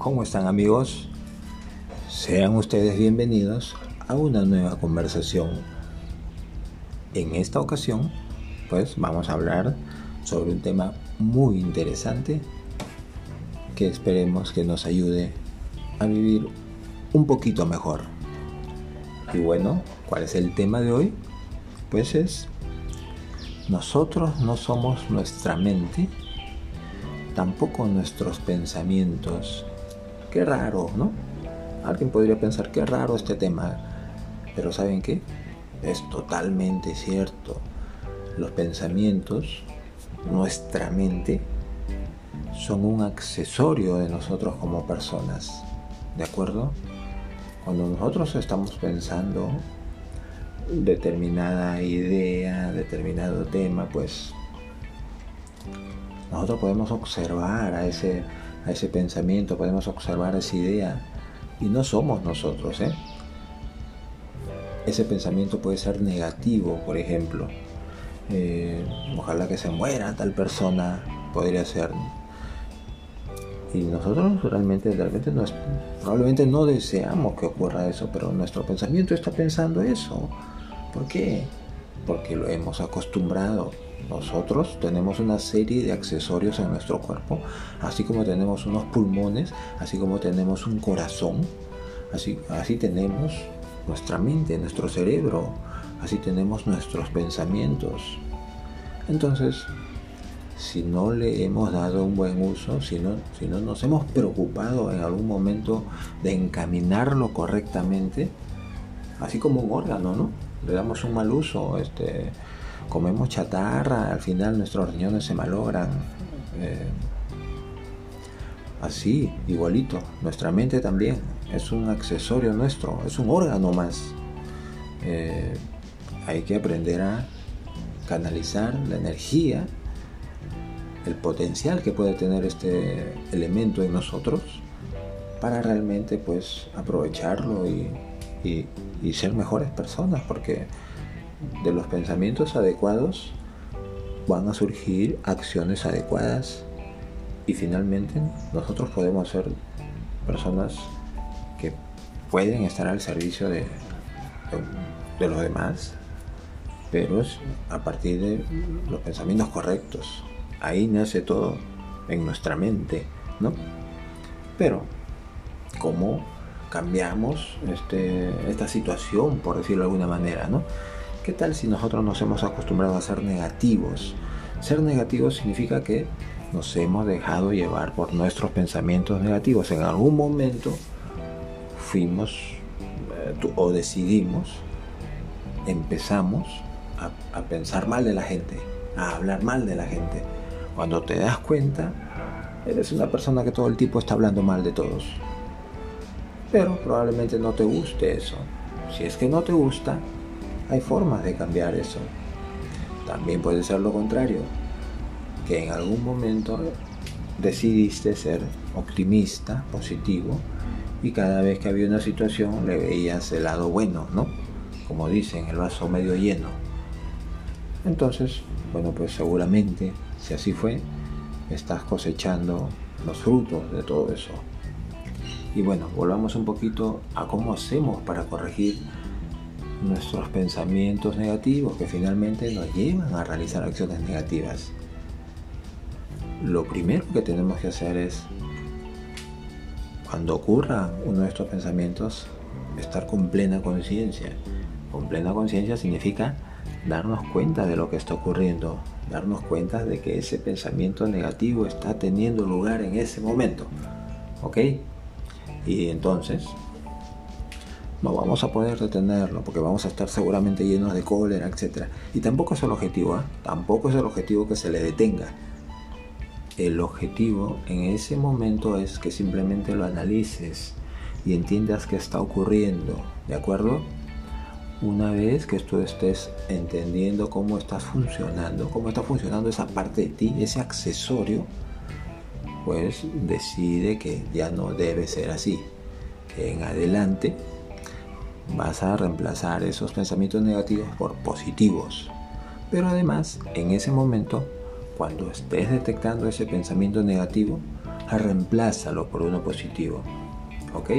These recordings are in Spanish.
¿Cómo están amigos? Sean ustedes bienvenidos a una nueva conversación. En esta ocasión, pues vamos a hablar sobre un tema muy interesante que esperemos que nos ayude a vivir un poquito mejor. Y bueno, ¿cuál es el tema de hoy? Pues es, nosotros no somos nuestra mente, tampoco nuestros pensamientos. Qué raro, ¿no? Alguien podría pensar qué raro este tema, pero ¿saben qué? Es totalmente cierto. Los pensamientos, nuestra mente, son un accesorio de nosotros como personas. ¿De acuerdo? Cuando nosotros estamos pensando determinada idea, determinado tema, pues nosotros podemos observar a ese, a ese pensamiento, podemos observar esa idea y no somos nosotros. ¿eh? Ese pensamiento puede ser negativo, por ejemplo. Eh, ojalá que se muera tal persona, podría ser. Y nosotros realmente, realmente no, probablemente no deseamos que ocurra eso, pero nuestro pensamiento está pensando eso. ¿Por qué? Porque lo hemos acostumbrado. Nosotros tenemos una serie de accesorios en nuestro cuerpo, así como tenemos unos pulmones, así como tenemos un corazón, así, así tenemos nuestra mente, nuestro cerebro, así tenemos nuestros pensamientos. Entonces, si no le hemos dado un buen uso, si no, si no nos hemos preocupado en algún momento de encaminarlo correctamente, así como un órgano, ¿no? Le damos un mal uso, este, comemos chatarra, al final nuestros riñones se malogran. Eh, así, igualito, nuestra mente también es un accesorio nuestro, es un órgano más. Eh, hay que aprender a canalizar la energía, el potencial que puede tener este elemento en nosotros para realmente pues aprovecharlo y, y ser mejores personas, porque de los pensamientos adecuados van a surgir acciones adecuadas y finalmente nosotros podemos ser personas que pueden estar al servicio de, de, los demás, pero es a partir de los pensamientos correctos. Ahí nace todo en nuestra mente, ¿no? Pero, ¿cómo cambiamos este, esta situación, por decirlo de alguna manera, ¿no? ¿Qué tal si nosotros nos hemos acostumbrado a ser negativos? Ser negativos significa que nos hemos dejado llevar por nuestros pensamientos negativos. En algún momento fuimos eh, o decidimos, empezamos a, a pensar mal de la gente, a hablar mal de la gente. Cuando te das cuenta, eres una persona que todo el tiempo está hablando mal de todos. Pero probablemente no te guste eso. Si es que no te gusta, hay formas de cambiar eso. También puede ser lo contrario, que en algún momento decidiste ser optimista, positivo, y cada vez que había una situación le veías el lado bueno, ¿no? Como dicen, el vaso medio lleno. Entonces, bueno, pues seguramente, si así fue, estás cosechando los frutos de todo eso. Y bueno, volvamos un poquito a cómo hacemos para corregir nuestros pensamientos negativos que finalmente nos llevan a realizar acciones negativas. Lo primero que tenemos que hacer es, cuando ocurra uno de estos pensamientos, estar con plena conciencia. Con plena conciencia significa darnos cuenta de lo que está ocurriendo, darnos cuenta de que ese pensamiento negativo está teniendo lugar en ese momento. ¿Ok? Y entonces no vamos a poder detenerlo porque vamos a estar seguramente llenos de cólera, etc. Y tampoco es el objetivo, ¿eh? tampoco es el objetivo que se le detenga. El objetivo en ese momento es que simplemente lo analices y entiendas qué está ocurriendo, ¿de acuerdo? Una vez que tú estés entendiendo cómo estás funcionando, cómo está funcionando esa parte de ti, ese accesorio, pues decide que ya no debe ser así. En adelante vas a reemplazar esos pensamientos negativos por positivos. Pero además, en ese momento, cuando estés detectando ese pensamiento negativo, reemplázalo por uno positivo. ¿Ok?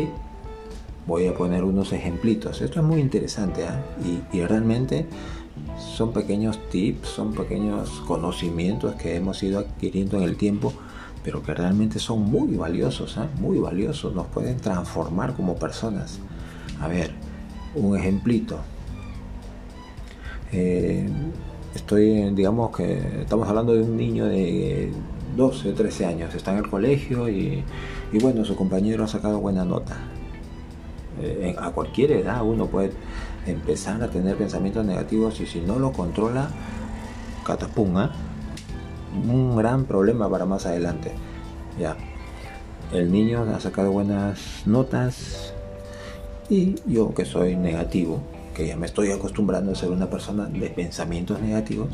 Voy a poner unos ejemplitos. Esto es muy interesante ¿ah? y, realmente son pequeños tips, son pequeños conocimientos que hemos ido adquiriendo en el tiempo, pero que realmente son muy valiosos, ¿ah? muy valiosos, nos pueden transformar como personas. A ver, un ejemplito. Eh, estoy, digamos que estamos hablando de un niño de 12, 13 años, está en el colegio y, bueno, su compañero ha sacado buena nota. Eh, a cualquier edad uno puede empezar a tener pensamientos negativos y si no lo controla, catapunga, un gran problema para más adelante. Ya, el niño ha sacado buenas notas y yo que soy negativo, que ya me estoy acostumbrando a ser una persona de pensamientos negativos,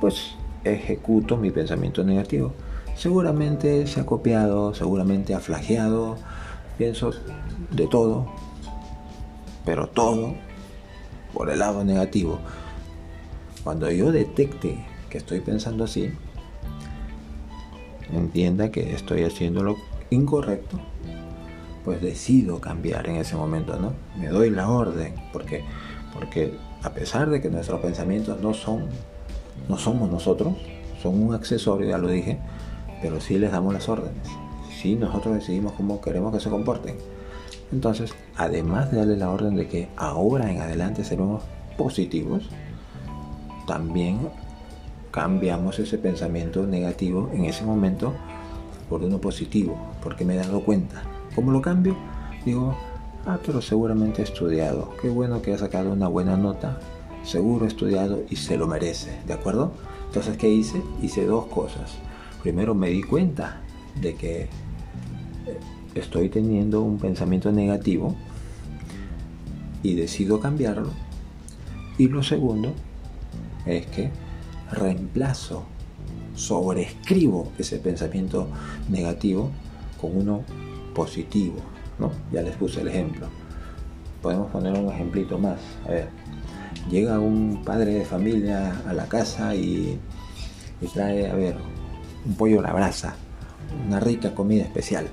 pues ejecuto mi pensamiento negativo. Seguramente se ha copiado, seguramente ha flageado, pienso de todo, pero todo por el lado negativo. Cuando yo detecte que estoy pensando así, entienda que estoy haciendo lo incorrecto, pues decido cambiar en ese momento, ¿no? Me doy la orden, porque, porque a pesar de que nuestros pensamientos no son no somos nosotros, son un accesorio, ya lo dije, pero sí les damos las órdenes. Sí nosotros decidimos cómo queremos que se comporten. Entonces, además de darle la orden de que ahora en adelante seremos positivos, también cambiamos ese pensamiento negativo en ese momento por uno positivo, porque me he dado cuenta. ¿Cómo lo cambio? Digo, ah, pero seguramente he estudiado. Qué bueno que ha sacado una buena nota seguro, estudiado y se lo merece, ¿de acuerdo? Entonces, ¿qué hice? Hice dos cosas. Primero me di cuenta de que eh, estoy teniendo un pensamiento negativo y decido cambiarlo. Y lo segundo es que reemplazo, sobreescribo ese pensamiento negativo con uno positivo. ¿no? Ya les puse el ejemplo. Podemos poner un ejemplito más. A ver, llega un padre de familia a la casa y, trae, a ver, un pollo a la brasa, una rica comida especial.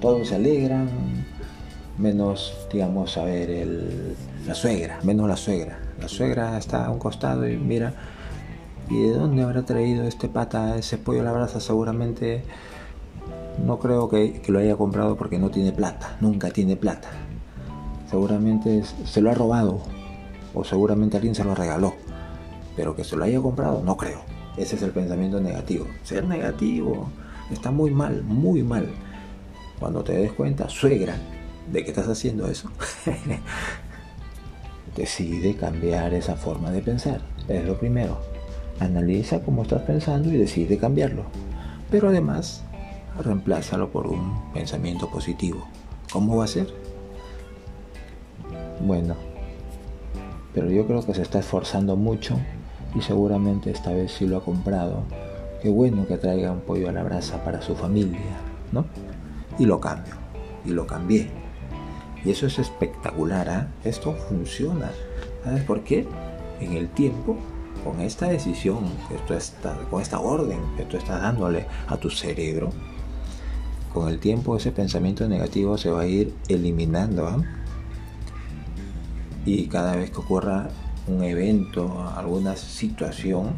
Todos se alegran, menos, digamos, a ver, la suegra, menos la suegra. La suegra está a un costado y mira, ¿y de dónde habrá traído este pata ese pollo a la brasa? Seguramente no creo que, lo haya comprado porque no tiene plata, nunca tiene plata. Seguramente se lo ha robado o seguramente alguien se lo regaló, pero que se lo haya comprado, no creo. Ese es el pensamiento negativo. Ser negativo está muy mal, muy mal. Cuando te des cuenta, suegra, de que estás haciendo eso, decide cambiar esa forma de pensar. Es lo primero. Analiza cómo estás pensando y decide cambiarlo. Pero además, reemplázalo por un pensamiento positivo. ¿Cómo va a ser? Bueno, pero yo creo que se está esforzando mucho y seguramente esta vez sí lo ha comprado. Qué bueno que traiga un pollo a la brasa para su familia, ¿no? Y lo cambio, y lo cambié. Y eso es espectacular, ¿ah? Esto funciona. ¿Sabes por qué? En el tiempo, con esta decisión, esto está, con esta orden que tú estás dándole a tu cerebro, con el tiempo ese pensamiento negativo se va a ir eliminando. ¿ah? y cada vez que ocurra un evento, alguna situación,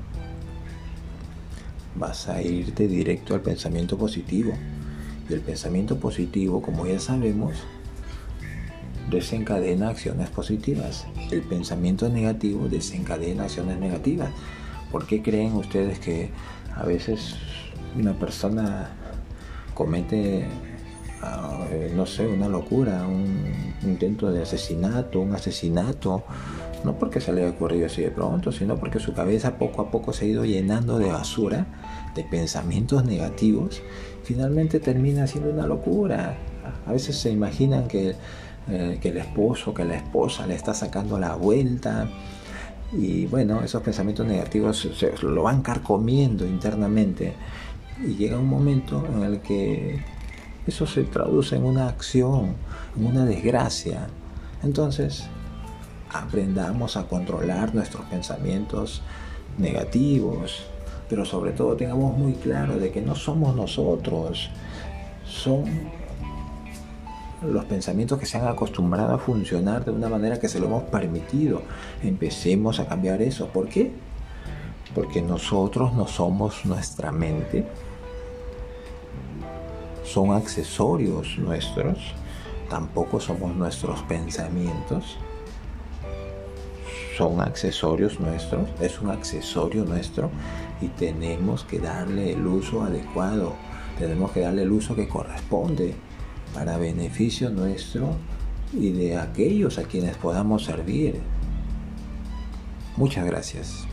vas a irte directo al pensamiento positivo. Y el pensamiento positivo, como ya sabemos, desencadena acciones positivas. El pensamiento negativo desencadena acciones negativas. ¿Por qué creen ustedes que a veces una persona comete eh, no sé, una locura, un intento de asesinato, un asesinato, no porque se le haya ocurrido así de pronto, sino porque su cabeza poco a poco se ha ido llenando de basura, de pensamientos negativos, finalmente termina siendo una locura. A veces se imaginan que, eh, que el esposo, que la esposa le está sacando la vuelta, y bueno, esos pensamientos negativos se, lo van carcomiendo internamente y llega un momento en el que eso se traduce en una acción, en una desgracia. Entonces, aprendamos a controlar nuestros pensamientos negativos, pero sobre todo tengamos muy claro de que no somos nosotros, son los pensamientos que se han acostumbrado a funcionar de una manera que se lo hemos permitido. Empecemos a cambiar eso. ¿Por qué? Porque nosotros no somos nuestra mente. Son accesorios nuestros. Tampoco somos nuestros pensamientos. Son accesorios nuestros. Es un accesorio nuestro. Y tenemos que darle el uso adecuado. Tenemos que darle el uso que corresponde para beneficio nuestro y de aquellos a quienes podamos servir. Muchas gracias.